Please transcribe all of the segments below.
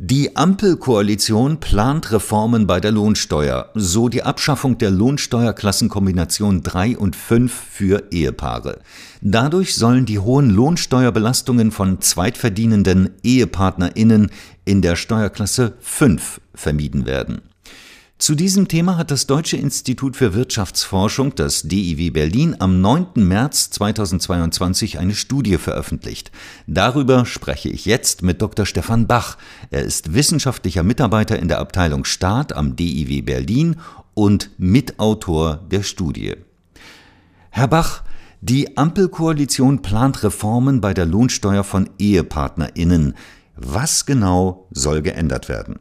Die Ampelkoalition plant Reformen bei der Lohnsteuer, so die Abschaffung der Lohnsteuerklassenkombination 3 und 5 für Ehepaare. Dadurch sollen die hohen Lohnsteuerbelastungen von zweitverdienenden Ehepartnerinnen in der Steuerklasse 5 vermieden werden. Zu diesem Thema hat das Deutsche Institut für Wirtschaftsforschung, das DIW Berlin, am 9. März 2022 eine Studie veröffentlicht. Darüber spreche ich jetzt mit Dr. Stefan Bach. Er ist wissenschaftlicher Mitarbeiter in der Abteilung Staat am DIW Berlin und Mitautor der Studie. Herr Bach, die Ampelkoalition plant Reformen bei der Lohnsteuer von Ehepartnerinnen. Was genau soll geändert werden?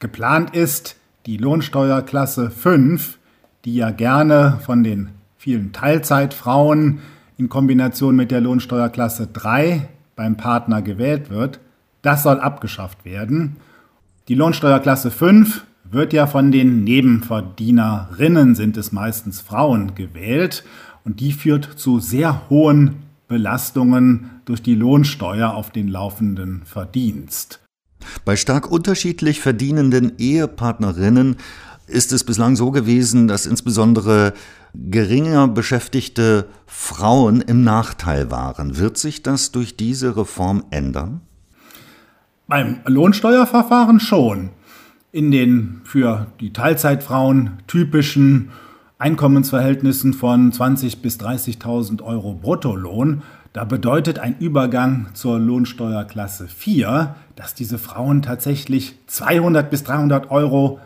Geplant ist die Lohnsteuerklasse 5, die ja gerne von den vielen Teilzeitfrauen in Kombination mit der Lohnsteuerklasse 3 beim Partner gewählt wird. Das soll abgeschafft werden. Die Lohnsteuerklasse 5 wird ja von den Nebenverdienerinnen, sind es meistens Frauen, gewählt und die führt zu sehr hohen Belastungen durch die Lohnsteuer auf den laufenden Verdienst. Bei stark unterschiedlich verdienenden Ehepartnerinnen ist es bislang so gewesen, dass insbesondere geringer beschäftigte Frauen im Nachteil waren. Wird sich das durch diese Reform ändern? Beim Lohnsteuerverfahren schon. In den für die Teilzeitfrauen typischen Einkommensverhältnissen von 20.000 bis 30.000 Euro Bruttolohn da bedeutet ein Übergang zur Lohnsteuerklasse 4, dass diese Frauen tatsächlich 200 bis 300 Euro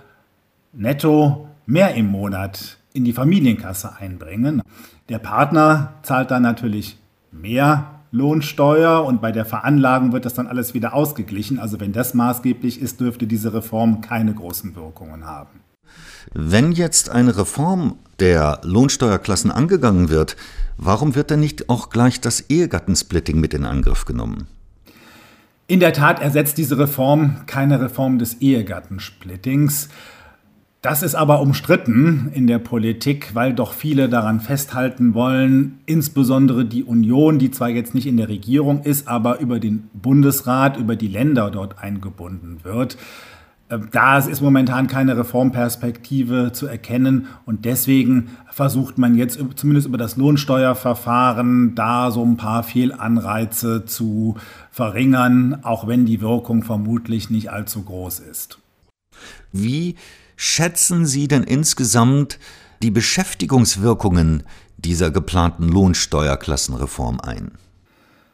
netto mehr im Monat in die Familienkasse einbringen. Der Partner zahlt dann natürlich mehr Lohnsteuer und bei der Veranlagung wird das dann alles wieder ausgeglichen. Also wenn das maßgeblich ist, dürfte diese Reform keine großen Wirkungen haben. Wenn jetzt eine Reform der Lohnsteuerklassen angegangen wird, warum wird denn nicht auch gleich das Ehegattensplitting mit in Angriff genommen? In der Tat ersetzt diese Reform keine Reform des Ehegattensplittings. Das ist aber umstritten in der Politik, weil doch viele daran festhalten wollen, insbesondere die Union, die zwar jetzt nicht in der Regierung ist, aber über den Bundesrat, über die Länder dort eingebunden wird. Äh, da ist momentan keine Reformperspektive zu erkennen und deswegen versucht man jetzt zumindest über das Lohnsteuerverfahren da so ein paar Fehlanreize zu verringern, auch wenn die Wirkung vermutlich nicht allzu groß ist. Wie schätzen Sie denn insgesamt die Beschäftigungswirkungen dieser geplanten Lohnsteuerklassenreform ein?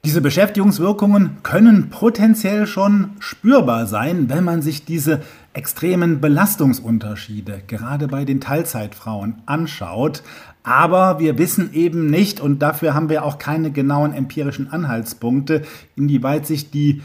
Diese Beschäftigungswirkungen können potenziell schon spürbar sein, wenn man sich diese extremen Belastungsunterschiede gerade bei den Teilzeitfrauen anschaut. Aber wir wissen eben nicht, und dafür haben wir auch keine genauen empirischen Anhaltspunkte, inwieweit sich die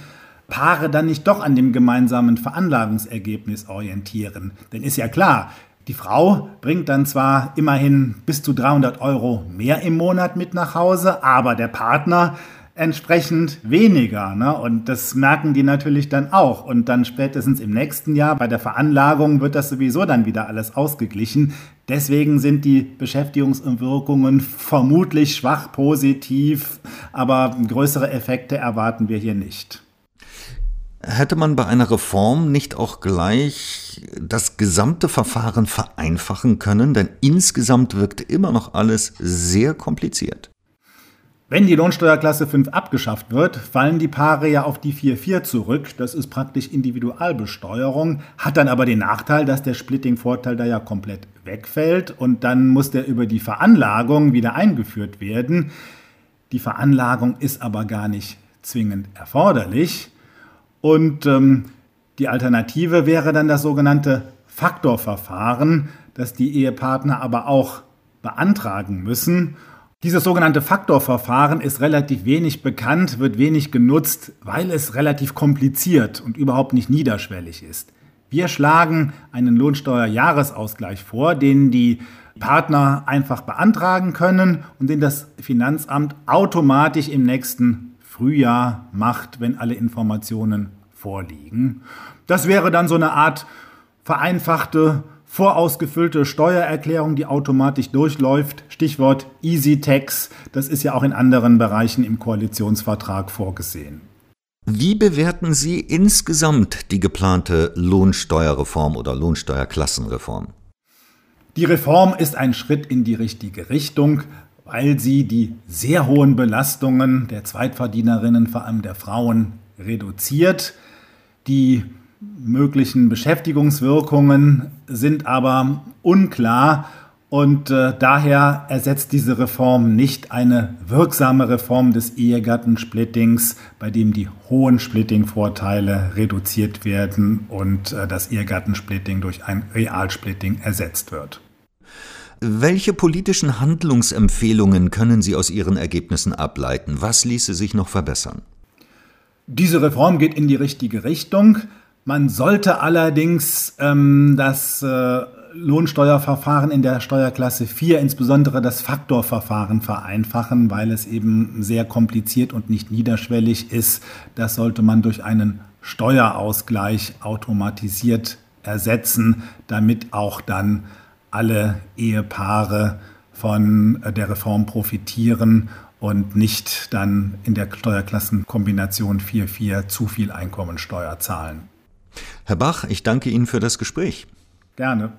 Paare dann nicht doch an dem gemeinsamen Veranlagungsergebnis orientieren. Denn ist ja klar, die Frau bringt dann zwar immerhin bis zu 300 Euro mehr im Monat mit nach Hause, aber der Partner entsprechend weniger. Ne? Und das merken die natürlich dann auch. Und dann spätestens im nächsten Jahr bei der Veranlagung wird das sowieso dann wieder alles ausgeglichen. Deswegen sind die Beschäftigungswirkungen vermutlich schwach positiv, aber größere Effekte erwarten wir hier nicht. Hätte man bei einer Reform nicht auch gleich das gesamte Verfahren vereinfachen können? Denn insgesamt wirkt immer noch alles sehr kompliziert. Wenn die Lohnsteuerklasse 5 abgeschafft wird, fallen die Paare ja auf die 4-4 zurück. Das ist praktisch Individualbesteuerung, hat dann aber den Nachteil, dass der Splitting-Vorteil da ja komplett wegfällt und dann muss der über die Veranlagung wieder eingeführt werden. Die Veranlagung ist aber gar nicht zwingend erforderlich und ähm, die Alternative wäre dann das sogenannte Faktorverfahren, das die Ehepartner aber auch beantragen müssen. Dieses sogenannte Faktorverfahren ist relativ wenig bekannt, wird wenig genutzt, weil es relativ kompliziert und überhaupt nicht niederschwellig ist. Wir schlagen einen Lohnsteuerjahresausgleich vor, den die Partner einfach beantragen können und den das Finanzamt automatisch im nächsten Frühjahr macht, wenn alle Informationen vorliegen. Das wäre dann so eine Art vereinfachte vorausgefüllte Steuererklärung, die automatisch durchläuft. Stichwort Easy Tax. Das ist ja auch in anderen Bereichen im Koalitionsvertrag vorgesehen. Wie bewerten Sie insgesamt die geplante Lohnsteuerreform oder Lohnsteuerklassenreform? Die Reform ist ein Schritt in die richtige Richtung, weil sie die sehr hohen Belastungen der Zweitverdienerinnen, vor allem der Frauen, reduziert. Die möglichen Beschäftigungswirkungen sind aber unklar und äh, daher ersetzt diese Reform nicht eine wirksame Reform des Ehegattensplittings, bei dem die hohen Splitting-Vorteile reduziert werden und äh, das Ehegattensplitting durch ein Realsplitting ersetzt wird. Welche politischen Handlungsempfehlungen können Sie aus Ihren Ergebnissen ableiten? Was ließe sich noch verbessern? Diese Reform geht in die richtige Richtung. Man sollte allerdings ähm, das äh, Lohnsteuerverfahren in der Steuerklasse 4, insbesondere das Faktorverfahren, vereinfachen, weil es eben sehr kompliziert und nicht niederschwellig ist. Das sollte man durch einen Steuerausgleich automatisiert ersetzen, damit auch dann alle Ehepaare von der Reform profitieren und nicht dann in der Steuerklassenkombination 4.4 zu viel Einkommensteuer zahlen. Herr Bach, ich danke Ihnen für das Gespräch. Gerne.